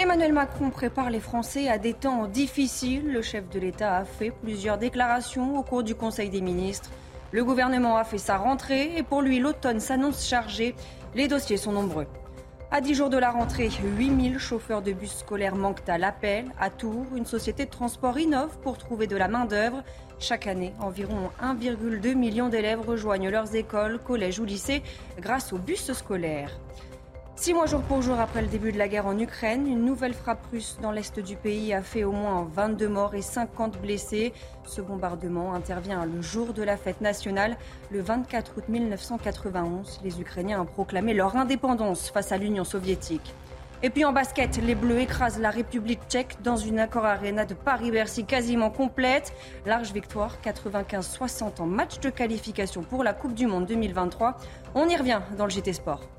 Emmanuel Macron prépare les Français à des temps difficiles. Le chef de l'État a fait plusieurs déclarations au cours du Conseil des ministres. Le gouvernement a fait sa rentrée et pour lui, l'automne s'annonce chargé. Les dossiers sont nombreux. À 10 jours de la rentrée, 8000 chauffeurs de bus scolaires manquent à l'appel. À Tours, une société de transport innove pour trouver de la main-d'œuvre. Chaque année, environ 1,2 million d'élèves rejoignent leurs écoles, collèges ou lycées grâce aux bus scolaires. Six mois jour pour jour après le début de la guerre en Ukraine, une nouvelle frappe russe dans l'est du pays a fait au moins 22 morts et 50 blessés. Ce bombardement intervient le jour de la fête nationale, le 24 août 1991. Les Ukrainiens ont proclamé leur indépendance face à l'Union soviétique. Et puis en basket, les Bleus écrasent la République tchèque dans une accord arena de Paris-Bercy quasiment complète. Large victoire 95-60 en match de qualification pour la Coupe du Monde 2023. On y revient dans le GT Sport.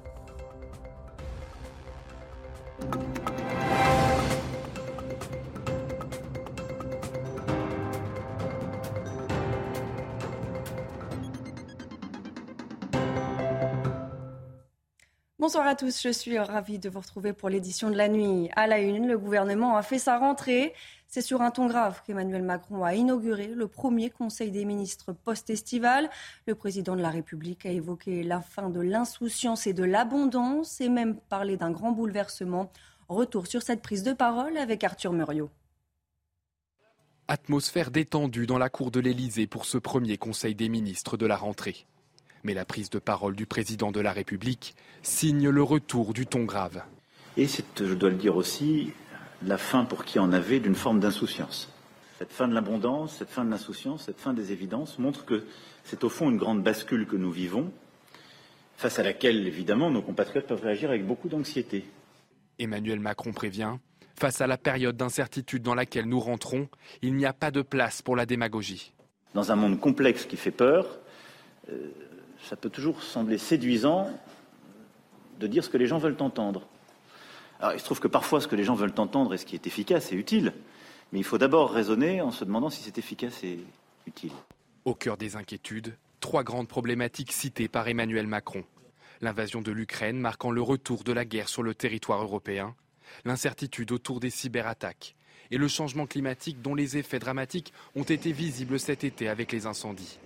Bonsoir à tous, je suis ravie de vous retrouver pour l'édition de la nuit. À la une, le gouvernement a fait sa rentrée. C'est sur un ton grave qu'Emmanuel Macron a inauguré le premier Conseil des ministres post-estival. Le président de la République a évoqué la fin de l'insouciance et de l'abondance et même parlé d'un grand bouleversement. Retour sur cette prise de parole avec Arthur Muriot. Atmosphère détendue dans la cour de l'Élysée pour ce premier Conseil des ministres de la rentrée. Mais la prise de parole du président de la République signe le retour du ton grave. Et c'est, je dois le dire aussi, la fin pour qui en avait d'une forme d'insouciance. Cette fin de l'abondance, cette fin de l'insouciance, cette fin des évidences montre que c'est au fond une grande bascule que nous vivons, face à laquelle, évidemment, nos compatriotes peuvent réagir avec beaucoup d'anxiété. Emmanuel Macron prévient, face à la période d'incertitude dans laquelle nous rentrons, il n'y a pas de place pour la démagogie. Dans un monde complexe qui fait peur, euh, ça peut toujours sembler séduisant de dire ce que les gens veulent entendre. Alors, il se trouve que parfois, ce que les gens veulent entendre et ce qui est efficace est utile. Mais il faut d'abord raisonner en se demandant si c'est efficace et utile. Au cœur des inquiétudes, trois grandes problématiques citées par Emmanuel Macron. L'invasion de l'Ukraine marquant le retour de la guerre sur le territoire européen, l'incertitude autour des cyberattaques et le changement climatique dont les effets dramatiques ont été visibles cet été avec les incendies.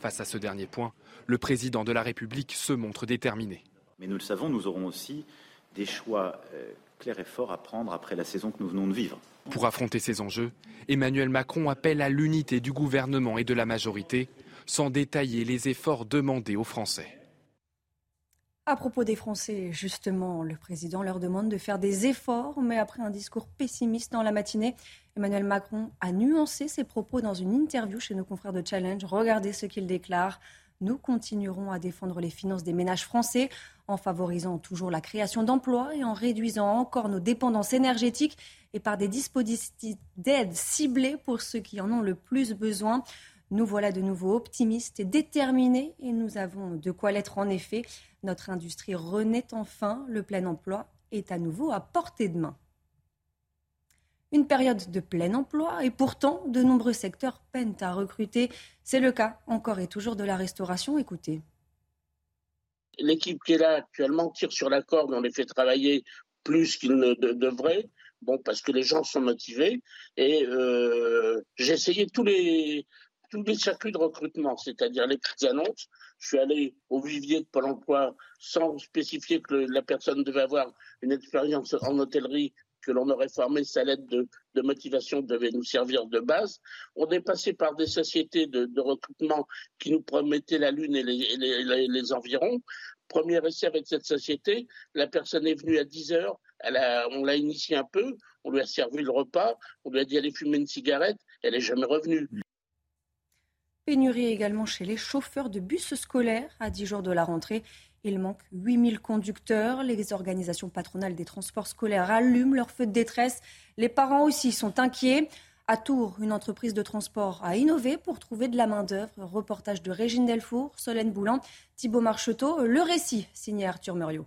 Face à ce dernier point, le président de la République se montre déterminé. Mais nous le savons, nous aurons aussi des choix euh, clairs et forts à prendre après la saison que nous venons de vivre. Pour affronter ces enjeux, Emmanuel Macron appelle à l'unité du gouvernement et de la majorité, sans détailler les efforts demandés aux Français. À propos des Français, justement, le président leur demande de faire des efforts, mais après un discours pessimiste dans la matinée, Emmanuel Macron a nuancé ses propos dans une interview chez nos confrères de Challenge. Regardez ce qu'il déclare. Nous continuerons à défendre les finances des ménages français en favorisant toujours la création d'emplois et en réduisant encore nos dépendances énergétiques et par des dispositifs d'aide ciblés pour ceux qui en ont le plus besoin. Nous voilà de nouveau optimistes et déterminés et nous avons de quoi l'être en effet. Notre industrie renaît enfin, le plein emploi est à nouveau à portée de main. Une période de plein emploi et pourtant de nombreux secteurs peinent à recruter. C'est le cas encore et toujours de la restauration. Écoutez. L'équipe qui est là actuellement tire sur la corde, on les fait travailler plus qu'ils ne devraient. Bon, parce que les gens sont motivés. Et euh, j'ai essayé tous les, tous les circuits de recrutement, c'est-à-dire les petites annonces. Je suis allé au vivier de Pôle emploi sans spécifier que la personne devait avoir une expérience en hôtellerie que l'on aurait formé, sa lettre de, motivation devait nous servir de base. On est passé par des sociétés de, recrutement qui nous promettaient la Lune et les, environs. Premier essai avec cette société, la personne est venue à 10 heures, on l'a initié un peu, on lui a servi le repas, on lui a dit aller fumer une cigarette, elle n'est jamais revenue. Pénurie également chez les chauffeurs de bus scolaires à 10 jours de la rentrée. Il manque 8000 conducteurs. Les organisations patronales des transports scolaires allument leur feu de détresse. Les parents aussi sont inquiets. À Tours, une entreprise de transport a innové pour trouver de la main-d'œuvre. Reportage de Régine Delfour, Solène Boulan, Thibault Marcheteau. Le récit signé Arthur Muriot.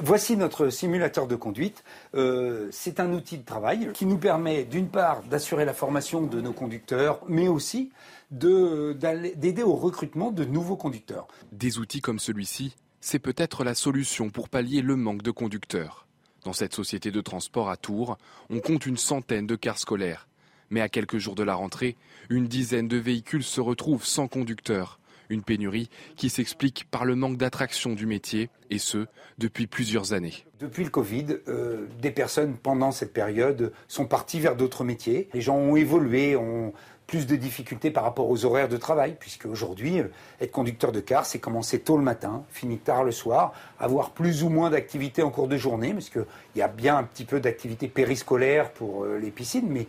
Voici notre simulateur de conduite. Euh, c'est un outil de travail qui nous permet d'une part d'assurer la formation de nos conducteurs, mais aussi d'aider au recrutement de nouveaux conducteurs. Des outils comme celui-ci, c'est peut-être la solution pour pallier le manque de conducteurs. Dans cette société de transport à Tours, on compte une centaine de cars scolaires. Mais à quelques jours de la rentrée, une dizaine de véhicules se retrouvent sans conducteur. Une pénurie qui s'explique par le manque d'attraction du métier, et ce, depuis plusieurs années. Depuis le Covid, euh, des personnes pendant cette période sont parties vers d'autres métiers. Les gens ont évolué, ont plus de difficultés par rapport aux horaires de travail, puisque aujourd'hui, euh, être conducteur de car, c'est commencer tôt le matin, finir tard le soir, avoir plus ou moins d'activités en cours de journée, parce y a bien un petit peu d'activités périscolaires pour euh, les piscines, mais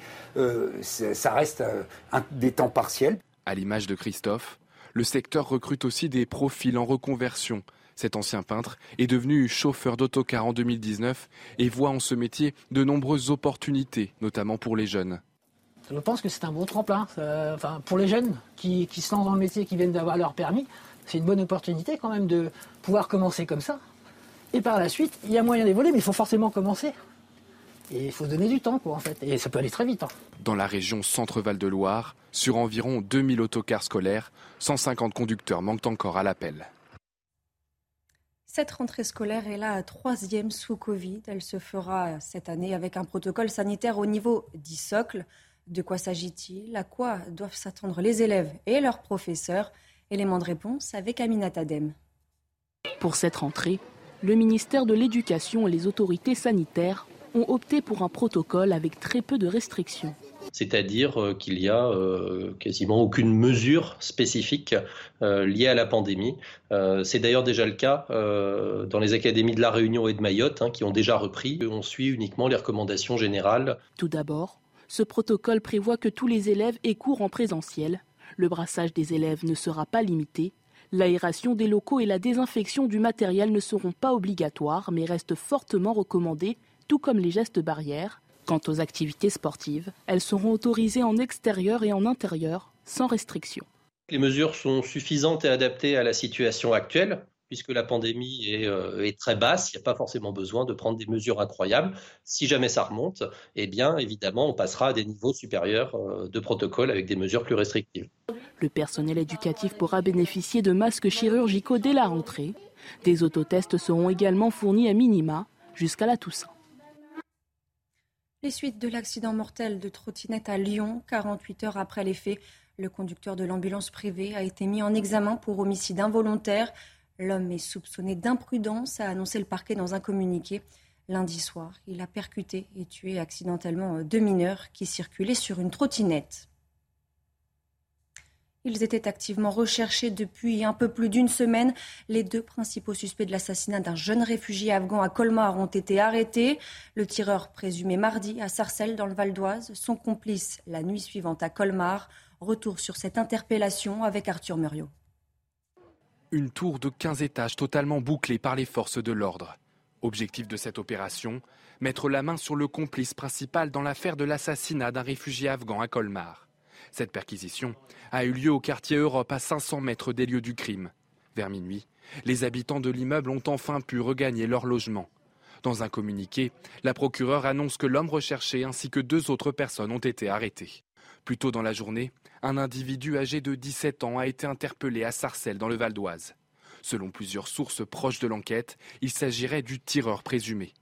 ça reste des temps partiels. À l'image de Christophe, le secteur recrute aussi des profils en reconversion. Cet ancien peintre est devenu chauffeur d'autocar en 2019 et voit en ce métier de nombreuses opportunités, notamment pour les jeunes. Je pense que c'est un bon tremplin. enfin, pour les jeunes qui, qui, se lancent dans le métier, qui viennent d'avoir leur permis, c'est une bonne opportunité quand même de pouvoir commencer comme ça. Et par la suite, il y a moyen d'évoluer, mais il faut forcément commencer. Et il faut se donner du temps, quoi, en fait. Et ça peut aller très vite. Hein. Dans la région Centre-Val de Loire, sur environ 2000 autocars scolaires, 150 conducteurs manquent encore à l'appel. Cette rentrée scolaire est la troisième sous Covid. Elle se fera cette année avec un protocole sanitaire au niveau 10 socle. De quoi s'agit-il? À quoi doivent s'attendre les élèves et leurs professeurs? Élément de réponse avec Aminat Adem. Pour cette rentrée, le ministère de l'Éducation et les autorités sanitaires ont opté pour un protocole avec très peu de restrictions. C'est-à-dire euh, qu'il n'y a euh, quasiment aucune mesure spécifique euh, liée à la pandémie. C'est d'ailleurs déjà le cas dans les académies de La Réunion et de Mayotte, hein, qui ont déjà repris. On suit uniquement les recommandations générales. Tout d'abord, ce protocole prévoit que tous les élèves aient en présentiel. Le brassage des élèves ne sera pas limité. L'aération des locaux et la désinfection du matériel ne seront pas obligatoires, mais restent fortement recommandées tout comme les gestes barrières. Quant aux activités sportives, elles seront autorisées en extérieur et en intérieur, sans restriction. Les mesures sont suffisantes et adaptées à la situation actuelle, puisque la pandémie est, euh, très basse, il n'y a pas forcément besoin de prendre des mesures incroyables. Si jamais ça remonte, eh bien évidemment, on passera à des niveaux supérieurs euh, de protocole avec des mesures plus restrictives. Le personnel éducatif pourra bénéficier de masques chirurgicaux dès la rentrée. Des autotests seront également fournis à minima jusqu'à la Toussaint. Les suites de l'accident mortel de trottinette à Lyon, 48 heures après les faits, le conducteur de l'ambulance privée a été mis en examen pour homicide involontaire. L'homme est soupçonné d'imprudence, a annoncé le parquet dans un communiqué. Lundi soir, il a percuté et tué accidentellement deux mineurs qui circulaient sur une trottinette. Ils étaient activement recherchés depuis un peu plus d'une semaine. Les deux principaux suspects de l'assassinat d'un jeune réfugié afghan à Colmar ont été arrêtés. Le tireur présumé mardi à Sarcelles dans le Val d'Oise, son complice la nuit suivante à Colmar. Retour sur cette interpellation avec Arthur Muriot. Une tour de 15 étages totalement bouclée par les forces de l'ordre. Objectif de cette opération, mettre la main sur le complice principal dans l'affaire de l'assassinat d'un réfugié afghan à Colmar. Cette perquisition a eu lieu au quartier Europe à 500 mètres des lieux du crime. Vers minuit, les habitants de l'immeuble ont enfin pu regagner leur logement. Dans un communiqué, la procureure annonce que l'homme recherché ainsi que deux autres personnes ont été arrêtées. Plus tôt dans la journée, un individu âgé de 17 ans a été interpellé à Sarcelles dans le Val d'Oise. Selon plusieurs sources proches de l'enquête, il s'agirait du tireur présumé.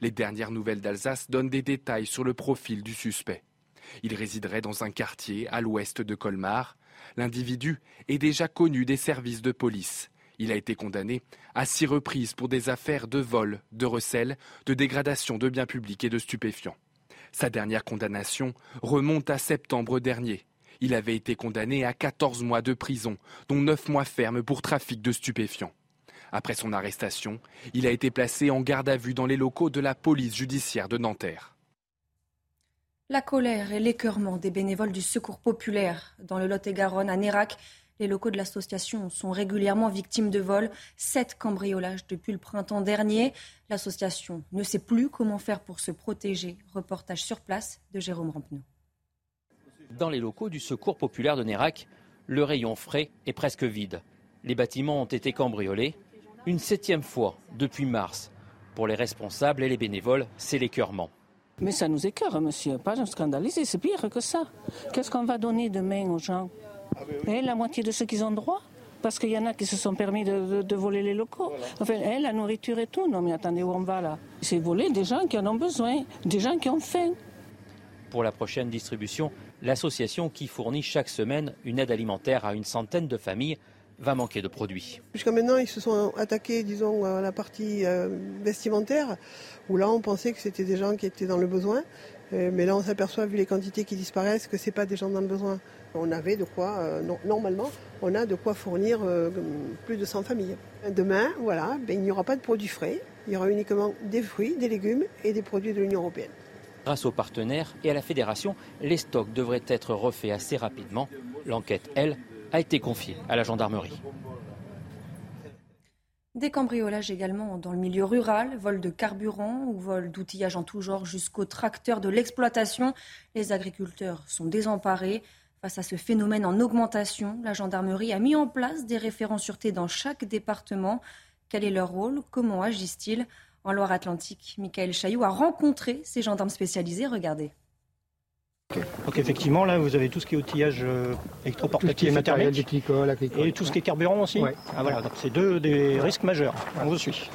Les dernières nouvelles d'Alsace donnent des détails sur le profil du suspect. Il résiderait dans un quartier à l'ouest de Colmar. L'individu est déjà connu des services de police. Il a été condamné à six reprises pour des affaires de vol, de recel, de dégradation de biens publics et de stupéfiants. Sa dernière condamnation remonte à septembre dernier. Il avait été condamné à 14 mois de prison, dont 9 mois fermes pour trafic de stupéfiants. Après son arrestation, il a été placé en garde à vue dans les locaux de la police judiciaire de Nanterre. La colère et l'écœurement des bénévoles du Secours populaire dans le Lot-et-Garonne à Nérac. Les locaux de l'association sont régulièrement victimes de vols, sept cambriolages depuis le printemps dernier. L'association ne sait plus comment faire pour se protéger. Reportage sur place de Jérôme Rampenou. Dans les locaux du Secours populaire de Nérac, le rayon frais est presque vide. Les bâtiments ont été cambriolés une septième fois depuis mars. Pour les responsables et les bénévoles, c'est l'écœurement. Mais ça nous écœure, monsieur, pas scandaliser, c'est pire que ça. Qu'est-ce qu'on va donner demain aux gens? Et La moitié de ceux qui ont droit parce qu'il y en a qui se sont permis de, voler les locaux. Enfin, la nourriture et tout. Non, mais attendez, où on va là? C'est voler des gens qui en ont besoin, des gens qui ont faim. Pour la prochaine distribution, l'association qui fournit chaque semaine une aide alimentaire à une centaine de familles va manquer de produits. Jusqu'à maintenant, ils se sont attaqués, disons, à la partie euh, vestimentaire, où là, on pensait que c'était des gens qui étaient dans le besoin. Euh, mais là, on s'aperçoit, vu les quantités qui disparaissent, que ce n'est pas des gens dans le besoin. On avait de quoi, euh, normalement, on a de quoi fournir plus de 100 familles. Demain, voilà, ben, il n'y aura pas de produits frais. Il y aura uniquement des fruits, des légumes et des produits de l'Union européenne. Grâce aux partenaires et à la fédération, les stocks devraient être refaits assez rapidement. L'enquête, elle, a été confiée à la gendarmerie. Des cambriolages également dans le milieu rural, vol de carburant ou vol d'outillage en tout genre jusqu'aux tracteurs de l'exploitation. Les agriculteurs sont désemparés. Face à ce phénomène en augmentation, la gendarmerie a mis en place des référents sûreté dans chaque département. Quel est leur rôle? Comment agissent-ils? En Loire-Atlantique, Michael Chailloux a rencontré ces gendarmes spécialisés. Regardez. Donc effectivement, là, vous avez tout ce qui est outillage euh, électroportatif et Et tout ce qui est carburant aussi ah, voilà, c'est deux des risques majeurs. On vous suit.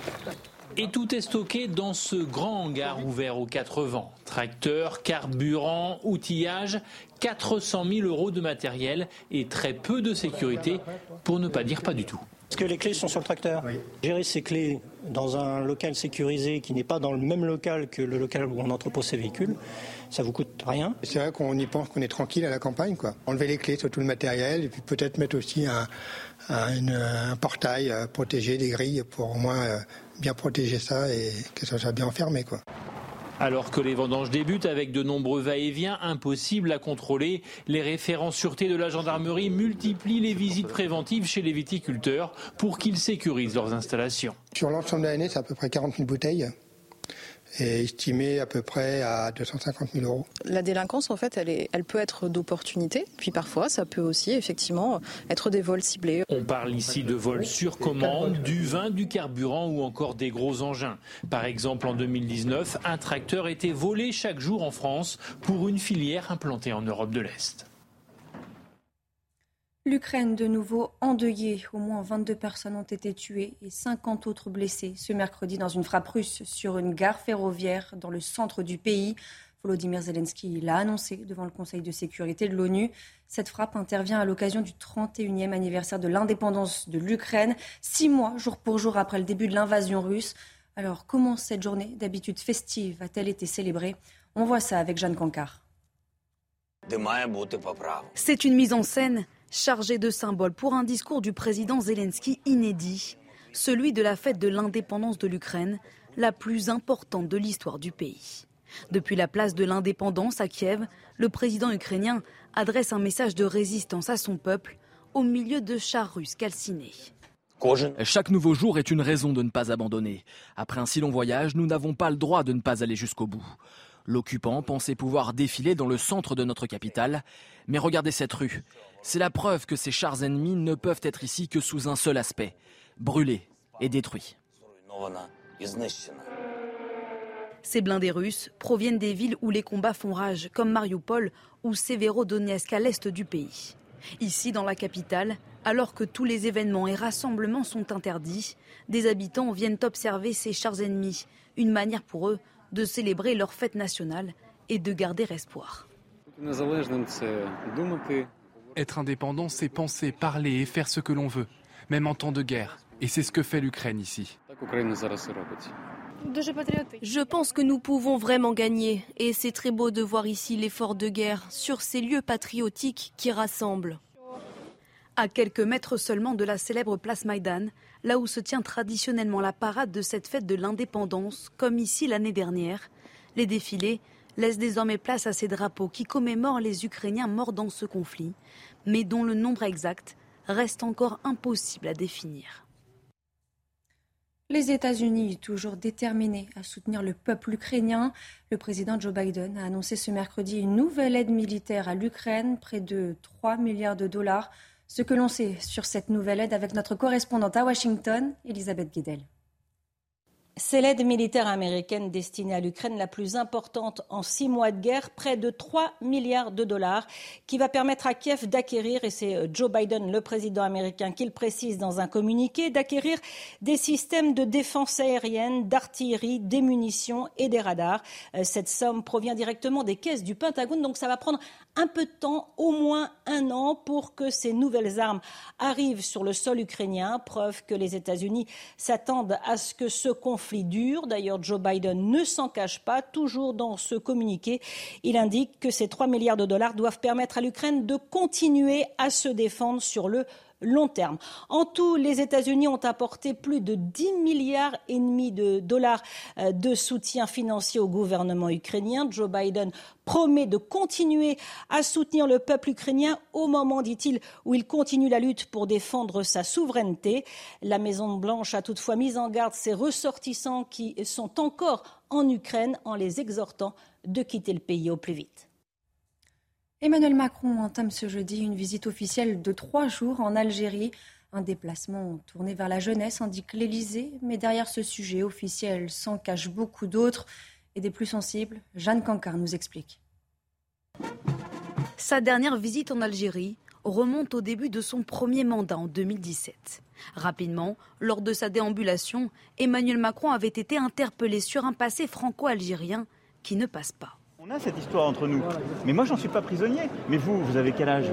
Et tout est stocké dans ce grand hangar ouvert aux quatre vents. Tracteur, carburant, outillage, 400 000 euros de matériel et très peu de sécurité, pour ne pas dire pas du tout. Est-ce que les clés sont sur le tracteur Gérer ces clés dans un local sécurisé qui n'est pas dans le même local que le local où on entrepose ses véhicules, ça vous coûte rien. C'est vrai qu'on y pense qu'on est tranquille à la campagne, quoi. Enlever les clés sur tout le matériel et puis peut-être mettre aussi un, un, portail euh, protégé, des grilles pour au moins euh, bien protéger ça et que ça soit bien enfermé, quoi. Alors que les vendanges débutent avec de nombreux va-et-vient impossibles à contrôler, les référents sûreté de la gendarmerie multiplient les visites préventives chez les viticulteurs pour qu'ils sécurisent leurs installations. Sur l'ensemble de l'année, c'est à peu près 40 000 bouteilles est estimé à peu près à 250 000 euros. La délinquance, en fait, elle, est, elle peut être d'opportunité, puis parfois, ça peut aussi, effectivement, être des vols ciblés. On parle ici de vols sur commande, du vin, du carburant ou encore des gros engins. Par exemple, en 2019, un tracteur était volé chaque jour en France pour une filière implantée en Europe de l'Est. L'Ukraine de nouveau endeuillée. Au moins 22 personnes ont été tuées et 50 autres blessées ce mercredi dans une frappe russe sur une gare ferroviaire dans le centre du pays. Volodymyr Zelensky l'a annoncé devant le Conseil de sécurité de l'ONU. Cette frappe intervient à l'occasion du 31e anniversaire de l'indépendance de l'Ukraine, six mois jour pour jour après le début de l'invasion russe. Alors comment cette journée d'habitude festive a-t-elle été célébrée? On voit ça avec Jeanne Cancard. C'est une mise en scène chargé de symboles pour un discours du président Zelensky inédit, celui de la fête de l'indépendance de l'Ukraine, la plus importante de l'histoire du pays. Depuis la place de l'indépendance à Kiev, le président ukrainien adresse un message de résistance à son peuple au milieu de chars russes calcinés. Chaque nouveau jour est une raison de ne pas abandonner. Après un si long voyage, nous n'avons pas le droit de ne pas aller jusqu'au bout. L'occupant pensait pouvoir défiler dans le centre de notre capitale, mais regardez cette rue. C'est la preuve que ces chars ennemis ne peuvent être ici que sous un seul aspect, brûlés et détruits. Ces blindés russes proviennent des villes où les combats font rage, comme Mariupol ou Severodonetsk à l'est du pays. Ici, dans la capitale, alors que tous les événements et rassemblements sont interdits, des habitants viennent observer ces chars ennemis, une manière pour eux de célébrer leur fête nationale et de garder espoir. Être indépendant, c'est penser, parler et faire ce que l'on veut, même en temps de guerre. Et c'est ce que fait l'Ukraine ici. Je pense que nous pouvons vraiment gagner et c'est très beau de voir ici l'effort de guerre sur ces lieux patriotiques qui rassemblent. À quelques mètres seulement de la célèbre place Maïdan, là où se tient traditionnellement la parade de cette fête de l'indépendance, comme ici l'année dernière, les défilés laissent désormais place à ces drapeaux qui commémorent les Ukrainiens morts dans ce conflit, mais dont le nombre exact reste encore impossible à définir. Les États-Unis, toujours déterminés à soutenir le peuple ukrainien, le président Joe Biden a annoncé ce mercredi une nouvelle aide militaire à l'Ukraine, près de 3 milliards de dollars. Ce que l'on sait sur cette nouvelle aide avec notre correspondante à Washington, Elisabeth Guedel. C'est l'aide militaire américaine destinée à l'Ukraine la plus importante en six mois de guerre, près de 3 milliards de dollars, qui va permettre à Kiev d'acquérir, et c'est euh, Joe Biden, le président américain, qui le précise dans un communiqué, d'acquérir des systèmes de défense aérienne, d'artillerie, des munitions et des radars. Euh, cette somme provient directement des caisses du Pentagone, donc ça va prendre un peu de temps, au moins un an, pour que ces nouvelles armes arrivent sur le sol ukrainien. Preuve que les États-Unis s'attendent à ce que ce conflit dure. D'ailleurs, Joe Biden ne s'en cache pas. Toujours dans ce communiqué, il indique que ces 3 milliards de dollars doivent permettre à l'Ukraine de continuer à se défendre sur le long terme. En tout, les États-Unis ont apporté plus de 10 milliards et demi de dollars euh, de soutien financier au gouvernement ukrainien. Joe Biden promet de continuer à soutenir le peuple ukrainien au moment, dit-il, où il continue la lutte pour défendre sa souveraineté. La Maison-Blanche a toutefois mis en garde ses ressortissants qui sont encore en Ukraine en les exhortant de quitter le pays au plus vite. Emmanuel Macron entame ce jeudi une visite officielle de trois jours en Algérie. Un déplacement tourné vers la jeunesse, indique l'Élysée. Mais derrière ce sujet officiel s'en cachent beaucoup d'autres et des plus sensibles. Jeanne Cancard nous explique. Sa dernière visite en Algérie remonte au début de son premier mandat en 2017. Rapidement, lors de sa déambulation, Emmanuel Macron avait été interpellé sur un passé franco-algérien qui ne passe pas. On a cette histoire entre nous. Mais moi, j'en suis pas prisonnier. Mais vous, vous avez quel âge?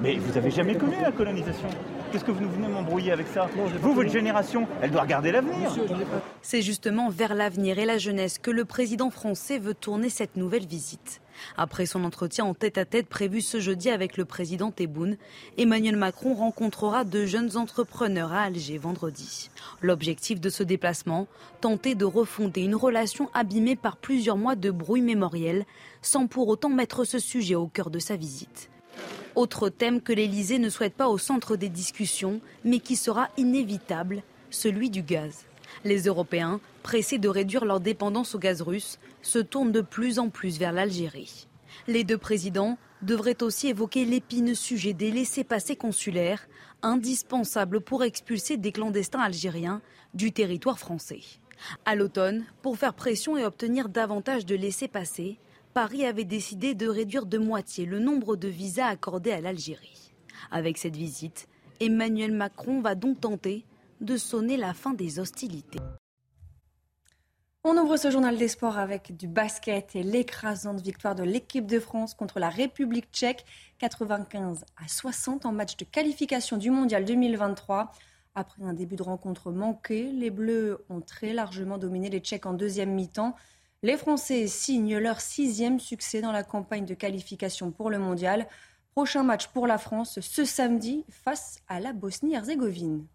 Mais vous avez jamais connu la colonisation. Qu'est-ce que vous venez m'embrouiller avec ça? Vous, votre génération, elle doit regarder l'avenir. C'est justement vers l'avenir et la jeunesse que le président français veut tourner cette nouvelle visite. Après son entretien en tête-à-tête prévu ce jeudi avec le président Tebboune, Emmanuel Macron rencontrera de jeunes entrepreneurs à Alger vendredi. L'objectif de ce déplacement, tenter de refonder une relation abîmée par plusieurs mois de bruit mémoriel, sans pour autant mettre ce sujet au cœur de sa visite. Autre thème que l'Élysée ne souhaite pas au centre des discussions, mais qui sera inévitable, celui du gaz. Les Européens, pressés de réduire leur dépendance au gaz russe, se tournent de plus en plus vers l'Algérie. Les deux présidents devraient aussi évoquer l'épineux sujet des laissés-passer consulaires, indispensables pour expulser des clandestins algériens du territoire français. À l'automne, pour faire pression et obtenir davantage de laissés-passer, Paris avait décidé de réduire de moitié le nombre de visas accordés à l'Algérie. Avec cette visite, Emmanuel Macron va donc tenter de sonner la fin des hostilités. On ouvre ce journal des sports avec du basket et l'écrasante victoire de l'équipe de France contre la République tchèque, 95 à 60 en match de qualification du Mondial 2023. Après un début de rencontre manqué, les Bleus ont très largement dominé les Tchèques en deuxième mi-temps. Les Français signent leur sixième succès dans la campagne de qualification pour le Mondial. Prochain match pour la France ce samedi face à la Bosnie-Herzégovine.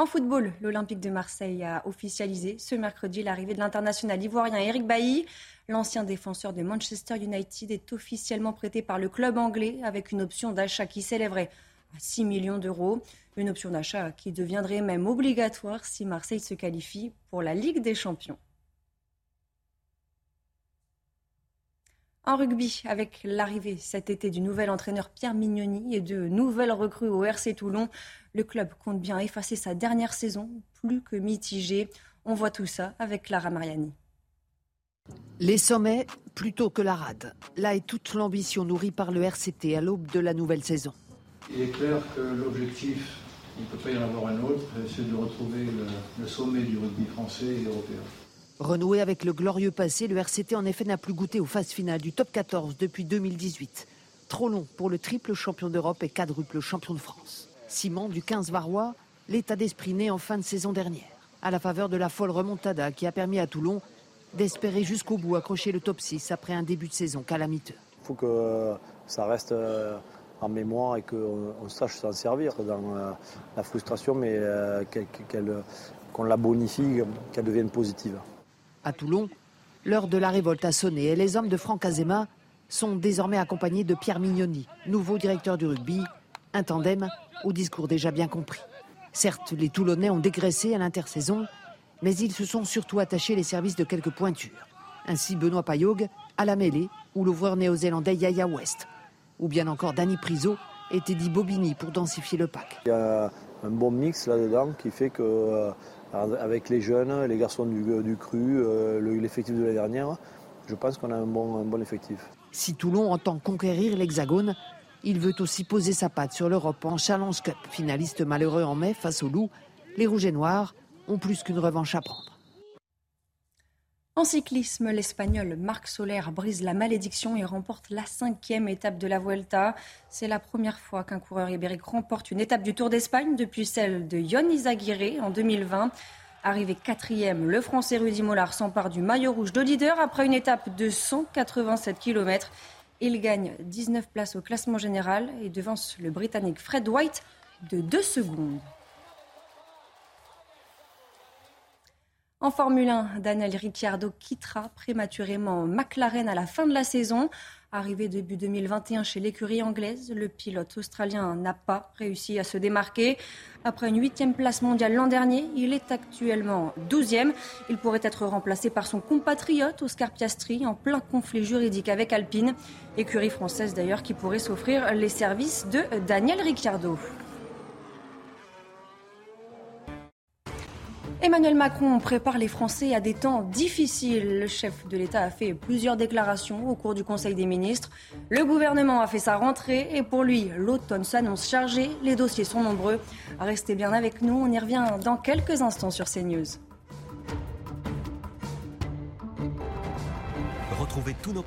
En football, l'Olympique de Marseille a officialisé ce mercredi l'arrivée de l'international ivoirien Eric Bailly. L'ancien défenseur de Manchester United est officiellement prêté par le club anglais avec une option d'achat qui s'élèverait à 6 millions d'euros. Une option d'achat qui deviendrait même obligatoire si Marseille se qualifie pour la Ligue des Champions. En rugby, avec l'arrivée cet été du nouvel entraîneur Pierre Mignoni et de nouvelles recrues au RC Toulon, le club compte bien effacer sa dernière saison, plus que mitigée. On voit tout ça avec Clara Mariani. Les sommets plutôt que la rade. Là est toute l'ambition nourrie par le RCT à l'aube de la nouvelle saison. Il est clair que l'objectif, il ne peut pas y en avoir un autre, c'est de retrouver le, le sommet du rugby français et européen. Renoué avec le glorieux passé, le RCT en effet n'a plus goûté aux phases finales du top 14 depuis 2018. Trop long pour le triple champion d'Europe et quadruple champion de France. Ciment du 15 Varois, l'état d'esprit né en fin de saison dernière, à la faveur de la folle remontada qui a permis à Toulon d'espérer jusqu'au bout accrocher le top 6 après un début de saison calamiteux. Il faut que ça reste euh, en mémoire et qu'on sache s'en servir dans euh, la frustration, mais euh, qu'on la bonifie, qu'elle devienne positive. À Toulon, l'heure de la révolte a sonné et les hommes de Franck Azema sont désormais accompagnés de Pierre Mignoni, nouveau directeur du rugby, un tandem au discours déjà bien compris. Certes, les Toulonnais ont dégraissé à l'intersaison, mais ils se sont surtout attachés les services de quelques pointures. Ainsi Benoît Payog à la mêlée ou l'ouvreur néo-zélandais Yaya West, ou bien encore Danny Priso et Teddy Bobini pour densifier le pack. Il y a un bon mix là-dedans qui fait que euh, avec les jeunes, les garçons du, cru, euh, l'effectif de la dernière, je pense qu'on a un bon, un bon effectif. Si Toulon entend conquérir l'Hexagone, il veut aussi poser sa patte sur l'Europe en Challenge Cup. Finaliste malheureux en mai face aux loups, les Rouges et Noirs ont plus qu'une revanche à prendre. En cyclisme, l'Espagnol Marc Soler brise la malédiction et remporte la cinquième étape de la Vuelta. C'est la première fois qu'un coureur ibérique remporte une étape du Tour d'Espagne depuis celle de Yon Izaguirre en 2020. Arrivé quatrième, le Français Rudy Mollard s'empare du maillot rouge de leader après une étape de 187 km. Il gagne 19 places au classement général et devance le Britannique Fred White de 2 secondes. En Formule 1, Daniel Ricciardo quittera prématurément McLaren à la fin de la saison. Arrivé début 2021 chez l'écurie anglaise, le pilote australien n'a pas réussi à se démarquer. Après une huitième place mondiale l'an dernier, il est actuellement douzième. Il pourrait être remplacé par son compatriote Oscar Piastri en plein conflit juridique avec Alpine, écurie française d'ailleurs qui pourrait s'offrir les services de Daniel Ricciardo. Emmanuel Macron prépare les Français à des temps difficiles. Le chef de l'État a fait plusieurs déclarations au cours du Conseil des ministres. Le gouvernement a fait sa rentrée et pour lui, l'automne s'annonce chargé. Les dossiers sont nombreux. Restez bien avec nous, on y revient dans quelques instants sur CNews. Retrouvez tous nos